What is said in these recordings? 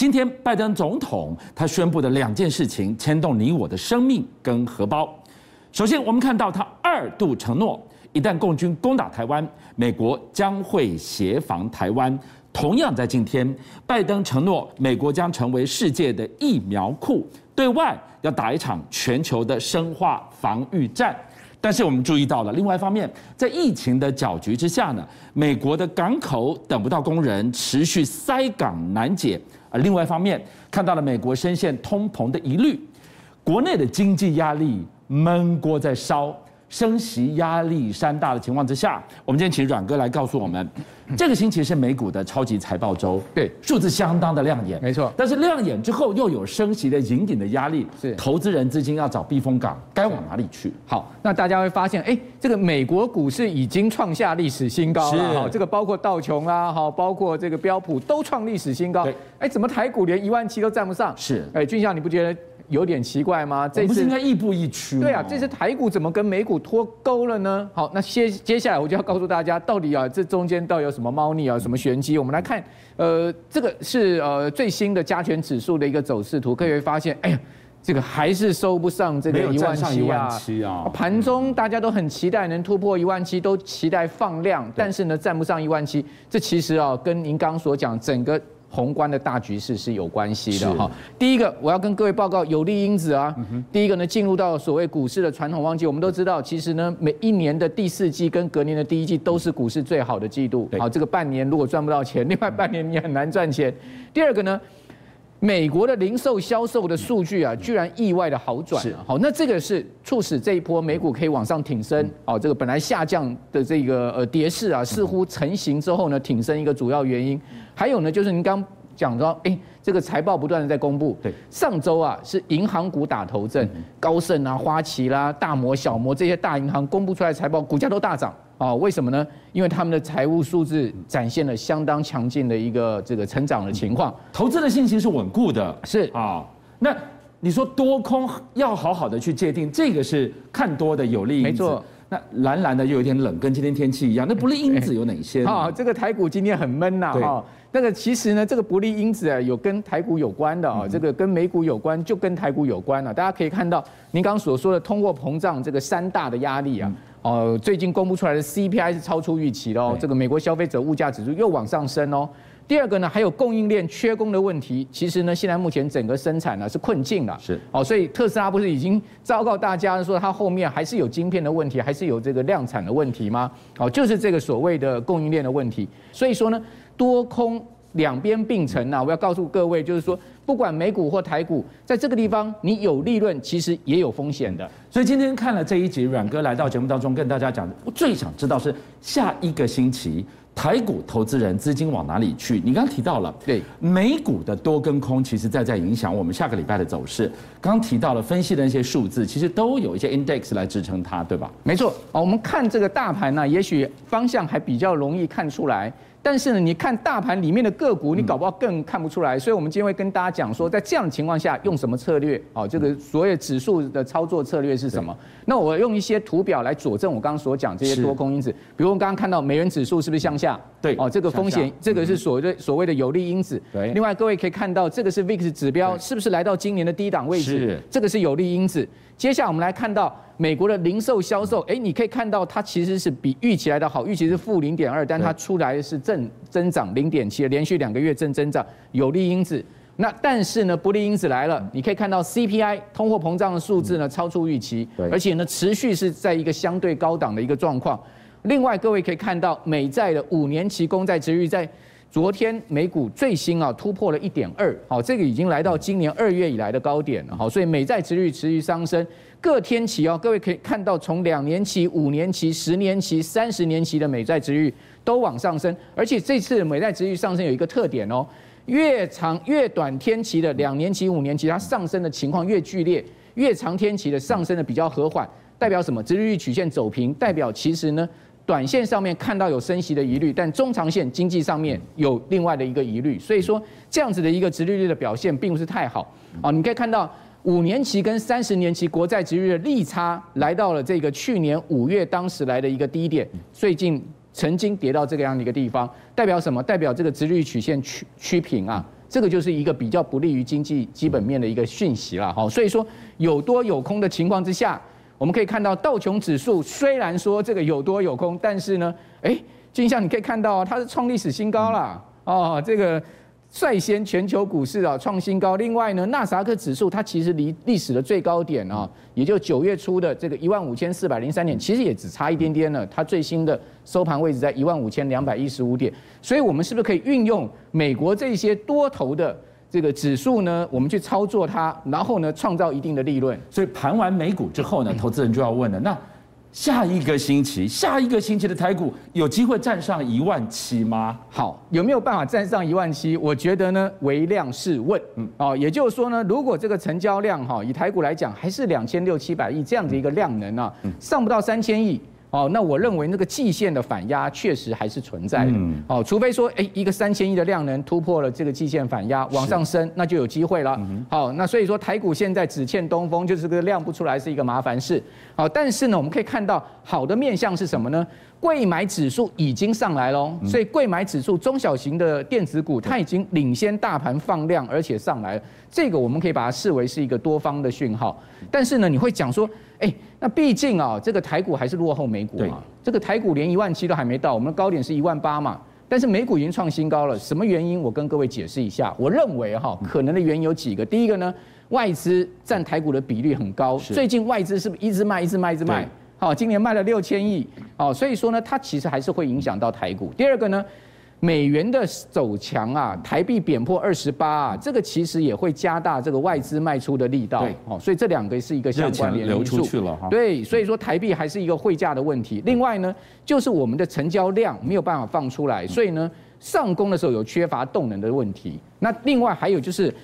今天拜登总统他宣布的两件事情牵动你我的生命跟荷包。首先，我们看到他二度承诺，一旦共军攻打台湾，美国将会协防台湾。同样在今天，拜登承诺美国将成为世界的疫苗库，对外要打一场全球的生化防御战。但是我们注意到了，另外一方面，在疫情的搅局之下呢，美国的港口等不到工人，持续塞港难解。啊另外一方面，看到了美国深陷通膨的疑虑，国内的经济压力闷锅在烧，升息压力山大的情况之下，我们今天请阮哥来告诉我们，这个星期是美股的超级财报周，对，数字相当的亮眼，没错。但是亮眼之后又有升息的隐隐的压力，是投资人资金要找避风港，该往哪里去？好，那大家会发现，哎，这个美国股市已经创下历史新高了，哈，这个包括道琼啦，哈，包括这个标普都创历史新高，哎，怎么台股连一万七都站不上？是，哎，俊孝你不觉得？有点奇怪吗？这次不是应该亦步亦趋？对啊，这次台股怎么跟美股脱钩了呢？好，那接接下来我就要告诉大家，到底啊这中间到底有什么猫腻啊，什么玄机？我们来看，呃，这个是呃最新的加权指数的一个走势图，可以会发现，哎呀，这个还是收不上这个一万七啊。盘中大家都很期待能突破一万七，都期待放量，但是呢站不上一万七，这其实啊跟您刚刚所讲整个。宏观的大局势是有关系的哈。第一个，我要跟各位报告有利因子啊。第一个呢，进入到所谓股市的传统旺季，我们都知道，其实呢，每一年的第四季跟隔年的第一季都是股市最好的季度。好，这个半年如果赚不到钱，另外半年你很难赚钱。第二个呢，美国的零售销售的数据啊，居然意外的好转。好，那这个是促使这一波美股可以往上挺升。哦，这个本来下降的这个呃跌势啊，似乎成型之后呢，挺升一个主要原因。还有呢，就是您刚讲到，哎，这个财报不断的在公布。对，上周啊是银行股打头阵，高盛啊、花旗啦、大摩、小摩这些大银行公布出来财报，股价都大涨啊。为什么呢？因为他们的财务数字展现了相当强劲的一个这个成长的情况，投资的信心是稳固的。是啊，那你说多空要好好的去界定，这个是看多的有利因子。没错。那蓝蓝的又有点冷，跟今天天气一样。那不利因子有哪些？啊，这个台股今天很闷呐，哈。那个其实呢，这个不利因子啊，有跟台股有关的啊，这个跟美股有关，就跟台股有关了。大家可以看到，您刚刚所说的通货膨胀这个三大的压力啊，哦，最近公布出来的 CPI 是超出预期的哦，这个美国消费者物价指数又往上升哦。第二个呢，还有供应链缺工的问题。其实呢，现在目前整个生产呢是困境了。是，哦，所以特斯拉不是已经昭告大家说，它后面还是有晶片的问题，还是有这个量产的问题吗？哦，就是这个所谓的供应链的问题。所以说呢，多空两边并存呐。我要告诉各位，就是说，不管美股或台股，在这个地方你有利润，其实也有风险的。所以今天看了这一集，阮哥来到节目当中跟大家讲，我最想知道是下一个星期。台股投资人资金往哪里去？你刚刚提到了，对美股的多跟空，其实在在影响我们下个礼拜的走势。刚刚提到了分析的那些数字，其实都有一些 index 来支撑它，对吧？没错，我们看这个大盘呢，也许方向还比较容易看出来。但是呢，你看大盘里面的个股，你搞不好更看不出来。所以，我们今天会跟大家讲说，在这样的情况下，用什么策略？哦，这个所谓指数的操作策略是什么？那我用一些图表来佐证我刚刚所讲这些多空因子。比如我们刚刚看到美元指数是不是向下？对，哦，这个风险，这个是所谓所谓的有利因子。对。另外，各位可以看到，这个是 VIX 指标，是不是来到今年的低档位置？是。这个是有利因子。接下来我们来看到美国的零售销售，哎，你可以看到它其实是比预期来的好，预期是负零点二，但它出来是正增长零点七，连续两个月正增长，有利因子。那但是呢，不利因子来了，你可以看到 CPI 通货膨胀的数字呢超出预期，而且呢持续是在一个相对高档的一个状况。另外，各位可以看到美债的五年期公债殖率在。昨天美股最新啊突破了一点二，好，这个已经来到今年二月以来的高点了，好，所以美债殖率持续上升，各天期哦，各位可以看到，从两年期、五年期、十年期、三十年期的美债殖率都往上升，而且这次美债殖率上升有一个特点哦，越长越短天期的两年期、五年期，它上升的情况越剧烈，越长天期的上升的比较和缓，代表什么？殖利率曲线走平，代表其实呢。短线上面看到有升息的疑虑，但中长线经济上面有另外的一个疑虑，所以说这样子的一个殖利率的表现并不是太好啊。你可以看到五年期跟三十年期国债殖利率的利差来到了这个去年五月当时来的一个低点，最近曾经跌到这个样的一个地方，代表什么？代表这个殖利率曲线趋趋平啊。这个就是一个比较不利于经济基本面的一个讯息了哈。所以说有多有空的情况之下，我们可以看到道琼指数虽然说这个有多有空，但是呢，哎，就像你可以看到它是创历史新高了哦，这个。率先全球股市啊创新高，另外呢，纳斯达克指数它其实离历史的最高点啊，也就九月初的这个一万五千四百零三点，其实也只差一点点了。它最新的收盘位置在一万五千两百一十五点，所以我们是不是可以运用美国这些多头的这个指数呢？我们去操作它，然后呢，创造一定的利润。所以盘完美股之后呢，投资人就要问了，那。下一个星期，下一个星期的台股有机会站上一万七吗？好，有没有办法站上一万七？我觉得呢，微量是问。嗯，哦，也就是说呢，如果这个成交量哈，以台股来讲，还是两千六七百亿这样的一个量能啊，上不到三千亿。哦，那我认为那个季线的反压确实还是存在的。哦，除非说，哎，一个三千亿的量能突破了这个季线反压往上升，那就有机会了。好，那所以说台股现在只欠东风，就是这个量不出来是一个麻烦事。好，但是呢，我们可以看到好的面向是什么呢？贵买指数已经上来喽，所以贵买指数中小型的电子股它已经领先大盘放量，而且上来了。这个我们可以把它视为是一个多方的讯号。但是呢，你会讲说，哎。那毕竟啊，这个台股还是落后美股嘛。这个台股连一万七都还没到，我们的高点是一万八嘛。但是美股已经创新高了，什么原因？我跟各位解释一下。我认为哈，可能的原因有几个。第一个呢，外资占台股的比率很高，最近外资是不是一直卖、一直卖、一直卖？好，今年卖了六千亿，好，所以说呢，它其实还是会影响到台股。第二个呢。美元的走强啊，台币贬破二十八啊，这个其实也会加大这个外资卖出的力道。对，哦，所以这两个是一个相关联因素。对，所以说台币还是一个汇价的问题。另外呢，就是我们的成交量没有办法放出来，所以呢，上攻的时候有缺乏动能的问题。那另外还有就是。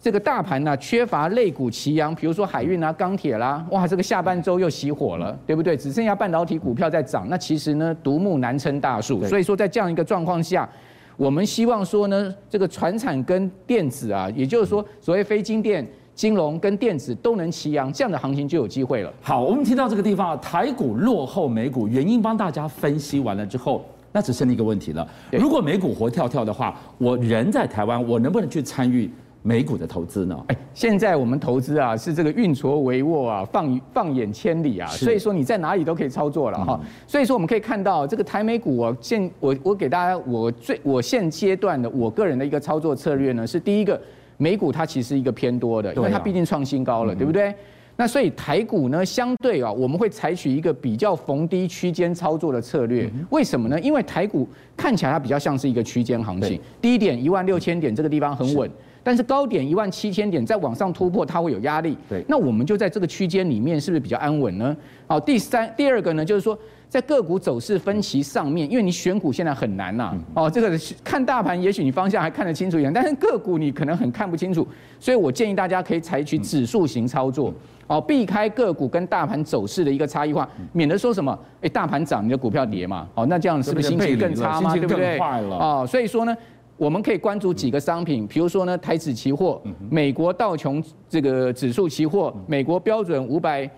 这个大盘呢、啊，缺乏类股齐扬，比如说海运啊、钢铁啦，哇，这个下半周又熄火了，对不对？只剩下半导体股票在涨，那其实呢，独木难撑大树。所以说，在这样一个状况下，我们希望说呢，这个船产跟电子啊，也就是说，所谓非金电、金融跟电子都能齐扬，这样的行情就有机会了。好，我们提到这个地方啊，台股落后美股，原因帮大家分析完了之后，那只剩一个问题了：如果美股活跳跳的话，我人在台湾，我能不能去参与？美股的投资呢？哎，现在我们投资啊，是这个运筹帷幄啊，放放眼千里啊，所以说你在哪里都可以操作了哈。所以说我们可以看到这个台美股啊，现我我给大家我最我现阶段的我个人的一个操作策略呢，是第一个，美股它其实一个偏多的，因为它毕竟创新高了，对不对？那所以台股呢，相对啊，我们会采取一个比较逢低区间操作的策略。为什么呢？因为台股看起来它比较像是一个区间行情，低点一万六千点这个地方很稳。但是高点一万七千点再往上突破，它会有压力。对，那我们就在这个区间里面，是不是比较安稳呢？好，第三、第二个呢，就是说在个股走势分歧上面，因为你选股现在很难呐。哦，这个看大盘，也许你方向还看得清楚一点，但是个股你可能很看不清楚。所以我建议大家可以采取指数型操作，哦，避开个股跟大盘走势的一个差异化，免得说什么，哎，大盘涨你的股票跌嘛。哦，那这样是不是心情更差吗？对不对？哦，所以说呢。我们可以关注几个商品，比如说呢，台指期货、美国道琼这个指数期货、美国标准五百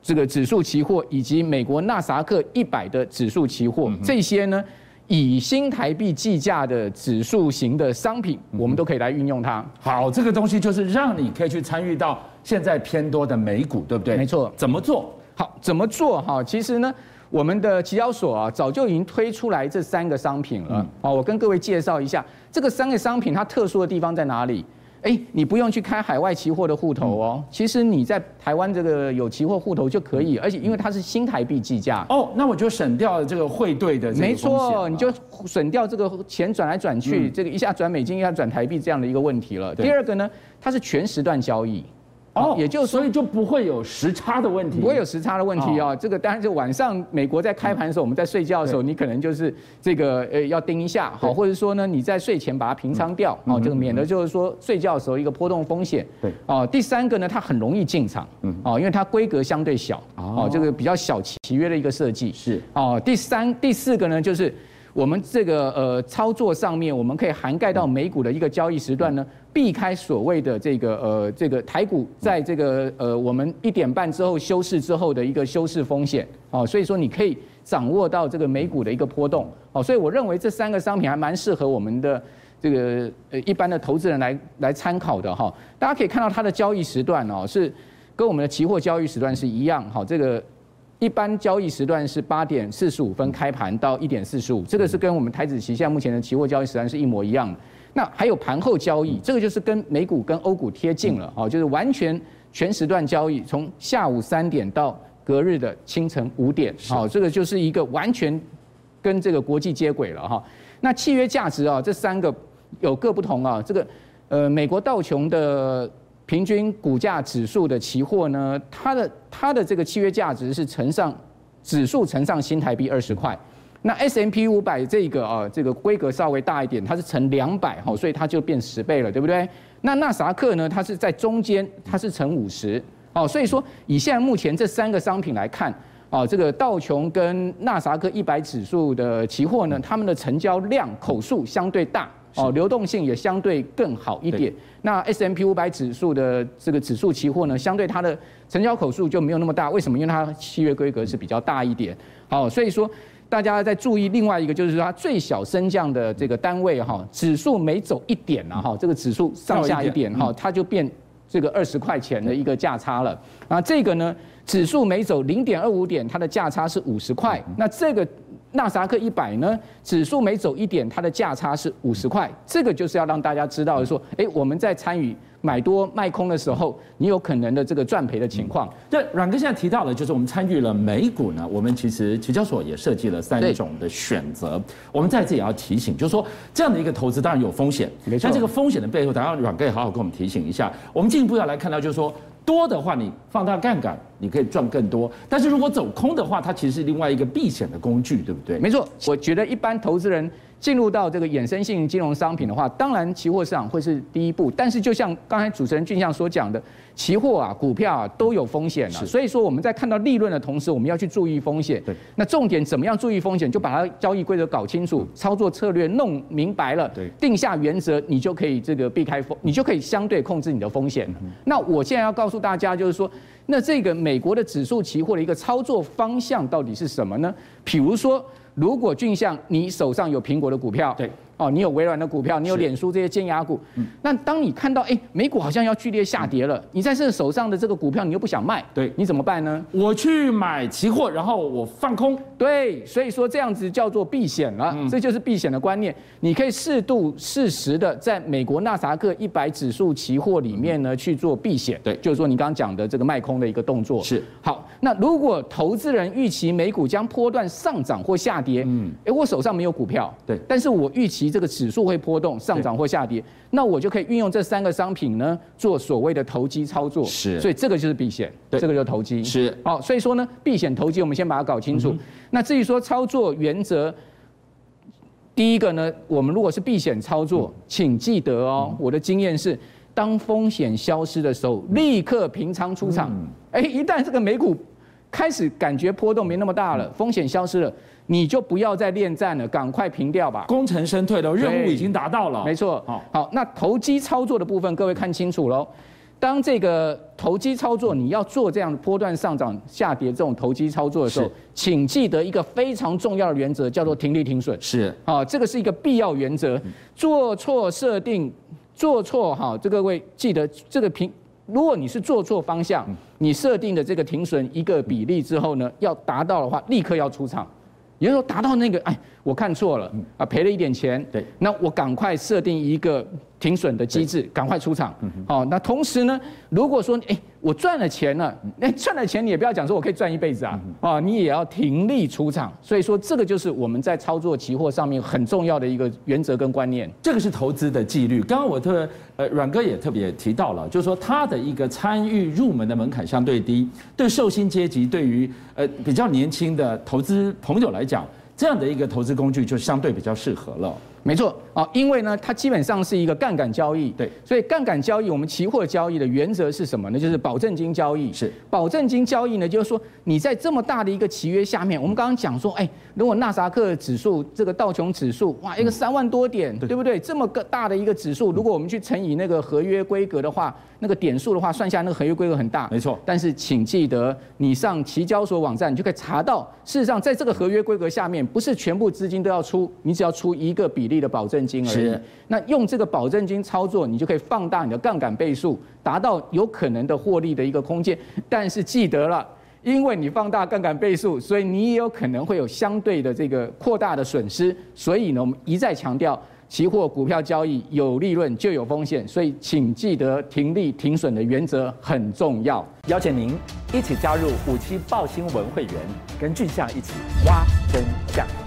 这个指数期货，以及美国纳萨克一百的指数期货，这些呢，以新台币计价的指数型的商品，我们都可以来运用它。好，这个东西就是让你可以去参与到现在偏多的美股，对不对？没错。怎么做？好，怎么做？哈，其实呢。我们的期交所啊，早就已经推出来这三个商品了。好，我跟各位介绍一下，这个三个商品它特殊的地方在哪里？哎，你不用去开海外期货的户头哦，其实你在台湾这个有期货户头就可以，而且因为它是新台币计价。哦，那我就省掉了这个汇兑的。没错，你就省掉这个钱转来转去，这个一下转美金，一下转台币这样的一个问题了。第二个呢，它是全时段交易。哦，也就是所以就不会有时差的问题，不会有时差的问题啊。这个当然就晚上美国在开盘的时候，我们在睡觉的时候，你可能就是这个呃要盯一下，好，或者说呢你在睡前把它平仓掉，哦，这个免得就是说睡觉的时候一个波动风险。对，哦，第三个呢，它很容易进场，嗯，哦，因为它规格相对小，哦，这个比较小契约的一个设计。是，哦，第三、第四个呢就是。我们这个呃操作上面，我们可以涵盖到美股的一个交易时段呢，避开所谓的这个呃这个台股在这个呃我们一点半之后休市之后的一个休市风险，哦，所以说你可以掌握到这个美股的一个波动，哦，所以我认为这三个商品还蛮适合我们的这个呃一般的投资人来来参考的哈。大家可以看到它的交易时段哦，是跟我们的期货交易时段是一样哈。这个一般交易时段是八点四十五分开盘到一点四十五，这个是跟我们台指期现在目前的期货交易时段是一模一样的。那还有盘后交易，这个就是跟美股跟欧股贴近了哦，就是完全全时段交易，从下午三点到隔日的清晨五点，好，这个就是一个完全跟这个国际接轨了哈。那契约价值啊，这三个有各不同啊。这个呃，美国道琼的平均股价指数的期货呢，它的它的这个契约价值是乘上指数乘上新台币二十块。那 S&P 五百这个啊，这个规格稍微大一点，它是乘两百哈，所以它就变十倍了，对不对？那纳萨克呢，它是在中间，它是乘五十哦。所以说，以现在目前这三个商品来看。啊，这个道琼跟纳萨克一百指数的期货呢，它们的成交量口数相对大，哦，流动性也相对更好一点。那 S&P 五百指数的这个指数期货呢，相对它的成交口数就没有那么大。为什么？因为它契约规格是比较大一点。好，所以说大家在注意另外一个，就是说它最小升降的这个单位哈，指数每走一点啊哈，这个指数上下一点哈，它就变这个二十块钱的一个价差了。啊，这个呢？指数每走零点二五点，它的价差是五十块。那这个纳斯达克一百呢？指数每走一点，它的价差是五十块。这个就是要让大家知道说，哎，我们在参与买多卖空的时候，你有可能的这个赚赔的情况。对，阮哥现在提到的，就是我们参与了美股呢，我们其实期交所也设计了三种的选择。我们在这也要提醒，就是说这样的一个投资当然有风险，没错。但这个风险的背后，等下阮哥也好好跟我们提醒一下。我们进一步要来看到，就是说。多的话，你放大杠杆，你可以赚更多。但是如果走空的话，它其实是另外一个避险的工具，对不对？没错，我觉得一般投资人。进入到这个衍生性金融商品的话，当然期货市场会是第一步。但是就像刚才主持人俊相所讲的，期货啊、股票啊都有风险啊。所以说我们在看到利润的同时，我们要去注意风险。对。那重点怎么样注意风险？就把它交易规则搞清楚，操作策略弄明白了，对，定下原则，你就可以这个避开风，你就可以相对控制你的风险。那我现在要告诉大家，就是说，那这个美国的指数期货的一个操作方向到底是什么呢？比如说。如果俊相，你手上有苹果的股票，对。哦，你有微软的股票，你有脸书这些尖牙股，嗯，那当你看到哎，美股好像要剧烈下跌了，你在这手上的这个股票，你又不想卖，对，你怎么办呢？我去买期货，然后我放空，对，所以说这样子叫做避险了，这就是避险的观念。你可以适度适时的在美国纳萨克一百指数期货里面呢去做避险，对，就是说你刚刚讲的这个卖空的一个动作。是，好，那如果投资人预期美股将波段上涨或下跌，嗯，哎，我手上没有股票，对，但是我预期。这个指数会波动上涨或下跌，那我就可以运用这三个商品呢，做所谓的投机操作。是，所以这个就是避险，对，这个就是投机。是，好，所以说呢，避险投机，我们先把它搞清楚。那至于说操作原则，第一个呢，我们如果是避险操作，请记得哦，我的经验是，当风险消失的时候，立刻平仓出场。哎，一旦这个美股开始感觉波动没那么大了，风险消失了。你就不要再恋战了，赶快平掉吧。功成身退了，任务已经达到了。没错。好，好，那投机操作的部分，各位看清楚喽。当这个投机操作，你要做这样波段上涨、下跌这种投机操作的时候，请记得一个非常重要的原则，叫做停利停损。是。好，这个是一个必要原则。做错设定，做错哈，这各位记得这个平，如果你是做错方向，你设定的这个停损一个比例之后呢，要达到的话，立刻要出场。也就是说，达到那个，哎，我看错了，啊，赔了一点钱，对，那我赶快设定一个停损的机制，赶快出场。好，那同时呢，如果说，哎。我赚了钱了，那赚了钱你也不要讲说我可以赚一辈子啊，啊，你也要停利出场。所以说这个就是我们在操作期货上面很重要的一个原则跟观念。这个是投资的纪律。刚刚我特呃阮哥也特别提到了，就是说他的一个参与入门的门槛相对低，对寿星阶级，对于呃比较年轻的投资朋友来讲，这样的一个投资工具就相对比较适合了。没错啊，因为呢，它基本上是一个杠杆交易，对，所以杠杆交易，我们期货交易的原则是什么呢？就是保证金交易。是保证金交易呢，就是说你在这么大的一个契约下面，我们刚刚讲说，哎，如果纳斯达克指数这个道琼指数，哇，一个三万多点，对不对？这么个大的一个指数，如果我们去乘以那个合约规格的话，那个点数的话，算下那个合约规格很大，没错。但是请记得，你上期交所网站，你就可以查到，事实上在这个合约规格下面，不是全部资金都要出，你只要出一个比例。利的保证金而已。是那用这个保证金操作，你就可以放大你的杠杆倍数，达到有可能的获利的一个空间。但是记得了，因为你放大杠杆倍数，所以你也有可能会有相对的这个扩大的损失。所以呢，我们一再强调。期货股票交易有利润就有风险，所以请记得停利停损的原则很重要。邀请您一起加入五七报新闻会员，跟俊相一起挖真相。